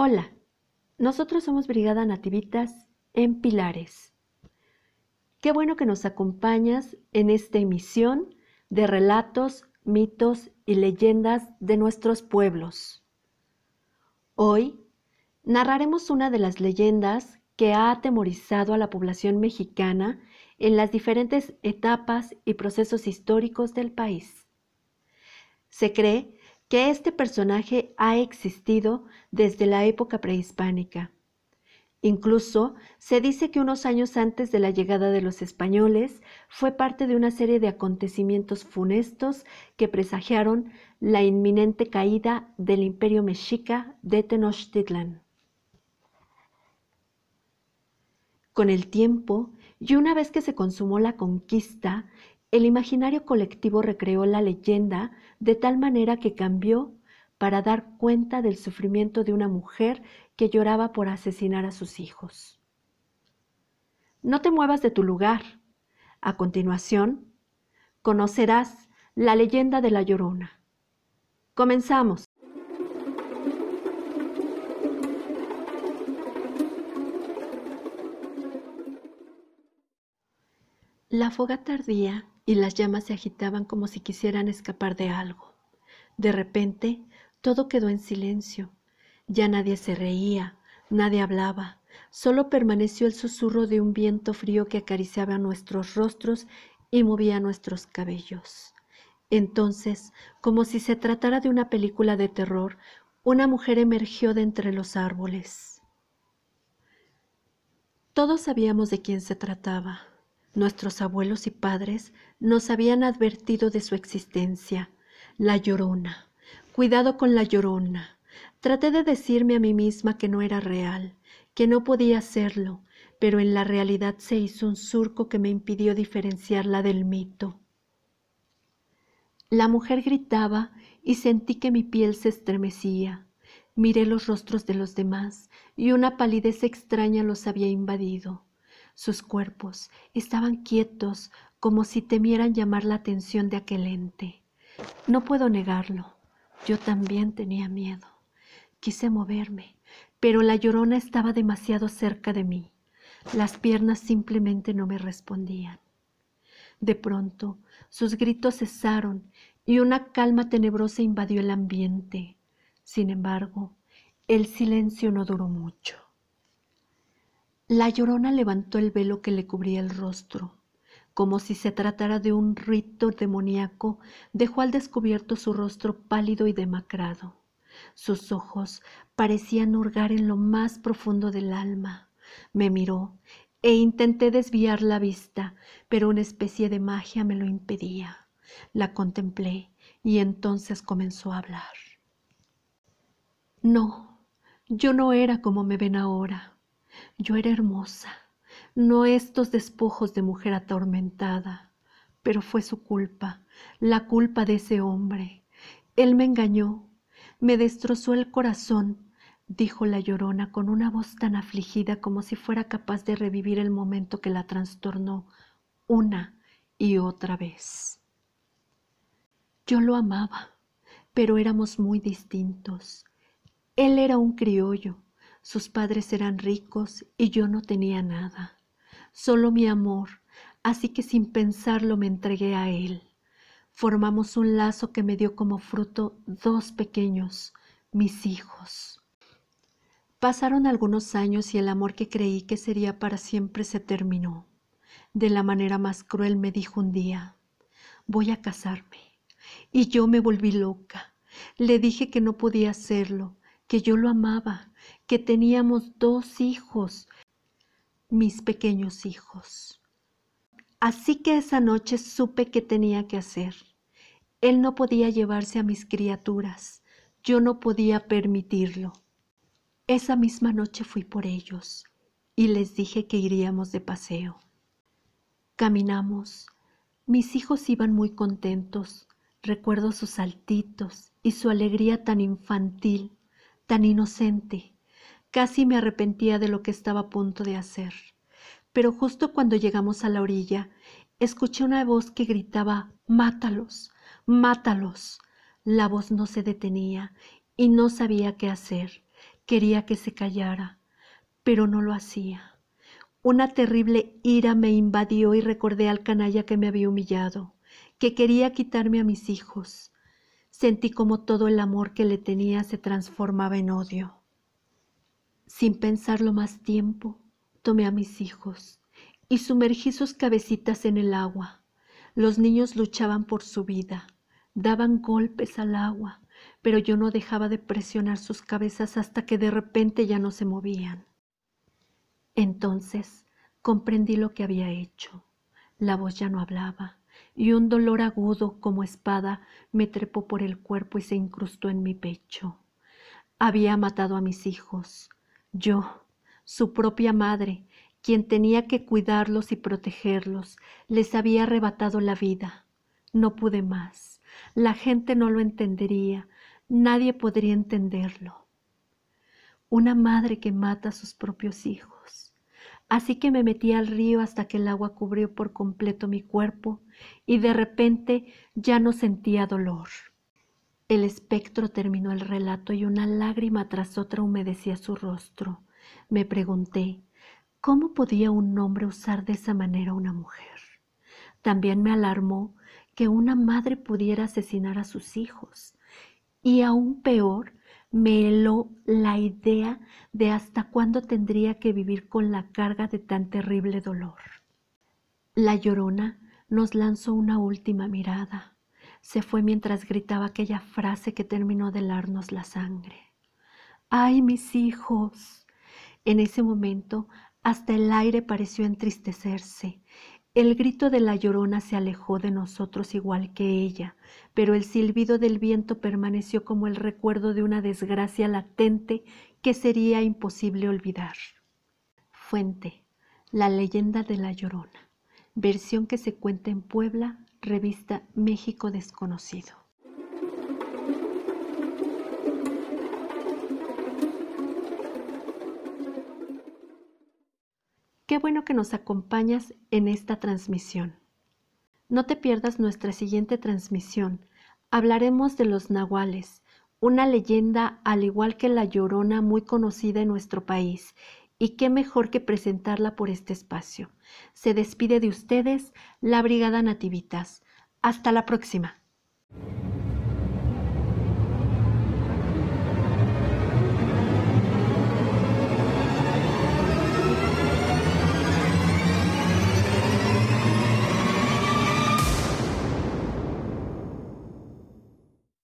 Hola, nosotros somos Brigada Nativitas en Pilares. Qué bueno que nos acompañas en esta emisión de relatos, mitos y leyendas de nuestros pueblos. Hoy narraremos una de las leyendas que ha atemorizado a la población mexicana en las diferentes etapas y procesos históricos del país. Se cree que este personaje ha existido desde la época prehispánica. Incluso se dice que unos años antes de la llegada de los españoles fue parte de una serie de acontecimientos funestos que presagiaron la inminente caída del imperio mexica de Tenochtitlan. Con el tiempo, y una vez que se consumó la conquista, el imaginario colectivo recreó la leyenda de tal manera que cambió para dar cuenta del sufrimiento de una mujer que lloraba por asesinar a sus hijos. No te muevas de tu lugar. A continuación, conocerás la leyenda de la Llorona. Comenzamos. La fogata ardía y las llamas se agitaban como si quisieran escapar de algo. De repente, todo quedó en silencio. Ya nadie se reía, nadie hablaba, solo permaneció el susurro de un viento frío que acariciaba nuestros rostros y movía nuestros cabellos. Entonces, como si se tratara de una película de terror, una mujer emergió de entre los árboles. Todos sabíamos de quién se trataba. Nuestros abuelos y padres nos habían advertido de su existencia, la llorona. Cuidado con la llorona. Traté de decirme a mí misma que no era real, que no podía serlo, pero en la realidad se hizo un surco que me impidió diferenciarla del mito. La mujer gritaba y sentí que mi piel se estremecía. Miré los rostros de los demás y una palidez extraña los había invadido. Sus cuerpos estaban quietos como si temieran llamar la atención de aquel ente. No puedo negarlo, yo también tenía miedo. Quise moverme, pero la llorona estaba demasiado cerca de mí. Las piernas simplemente no me respondían. De pronto, sus gritos cesaron y una calma tenebrosa invadió el ambiente. Sin embargo, el silencio no duró mucho. La llorona levantó el velo que le cubría el rostro. Como si se tratara de un rito demoníaco, dejó al descubierto su rostro pálido y demacrado. Sus ojos parecían hurgar en lo más profundo del alma. Me miró e intenté desviar la vista, pero una especie de magia me lo impedía. La contemplé y entonces comenzó a hablar. No, yo no era como me ven ahora. Yo era hermosa, no estos despojos de mujer atormentada, pero fue su culpa, la culpa de ese hombre. Él me engañó, me destrozó el corazón, dijo la llorona con una voz tan afligida como si fuera capaz de revivir el momento que la trastornó una y otra vez. Yo lo amaba, pero éramos muy distintos. Él era un criollo, sus padres eran ricos y yo no tenía nada, solo mi amor, así que sin pensarlo me entregué a él. Formamos un lazo que me dio como fruto dos pequeños, mis hijos. Pasaron algunos años y el amor que creí que sería para siempre se terminó. De la manera más cruel me dijo un día, voy a casarme. Y yo me volví loca. Le dije que no podía hacerlo, que yo lo amaba, que teníamos dos hijos, mis pequeños hijos. Así que esa noche supe que tenía que hacer. Él no podía llevarse a mis criaturas, yo no podía permitirlo. Esa misma noche fui por ellos y les dije que iríamos de paseo. Caminamos. Mis hijos iban muy contentos. Recuerdo sus saltitos y su alegría tan infantil tan inocente. Casi me arrepentía de lo que estaba a punto de hacer. Pero justo cuando llegamos a la orilla, escuché una voz que gritaba Mátalos, mátalos. La voz no se detenía y no sabía qué hacer. Quería que se callara, pero no lo hacía. Una terrible ira me invadió y recordé al canalla que me había humillado, que quería quitarme a mis hijos. Sentí como todo el amor que le tenía se transformaba en odio. Sin pensarlo más tiempo, tomé a mis hijos y sumergí sus cabecitas en el agua. Los niños luchaban por su vida, daban golpes al agua, pero yo no dejaba de presionar sus cabezas hasta que de repente ya no se movían. Entonces comprendí lo que había hecho. La voz ya no hablaba, y un dolor agudo como espada me trepó por el cuerpo y se incrustó en mi pecho. Había matado a mis hijos, yo, su propia madre, quien tenía que cuidarlos y protegerlos, les había arrebatado la vida. No pude más. La gente no lo entendería, nadie podría entenderlo. Una madre que mata a sus propios hijos. Así que me metí al río hasta que el agua cubrió por completo mi cuerpo y de repente ya no sentía dolor. El espectro terminó el relato y una lágrima tras otra humedecía su rostro. Me pregunté, ¿cómo podía un hombre usar de esa manera a una mujer? También me alarmó que una madre pudiera asesinar a sus hijos. Y aún peor, me heló la idea de hasta cuándo tendría que vivir con la carga de tan terrible dolor. La llorona nos lanzó una última mirada se fue mientras gritaba aquella frase que terminó de helarnos la sangre. ¡Ay, mis hijos! En ese momento hasta el aire pareció entristecerse. El grito de la llorona se alejó de nosotros igual que ella, pero el silbido del viento permaneció como el recuerdo de una desgracia latente que sería imposible olvidar. Fuente, la leyenda de la llorona, versión que se cuenta en Puebla Revista México Desconocido. Qué bueno que nos acompañas en esta transmisión. No te pierdas nuestra siguiente transmisión. Hablaremos de los nahuales, una leyenda al igual que la llorona muy conocida en nuestro país y qué mejor que presentarla por este espacio. Se despide de ustedes la Brigada Nativitas. Hasta la próxima.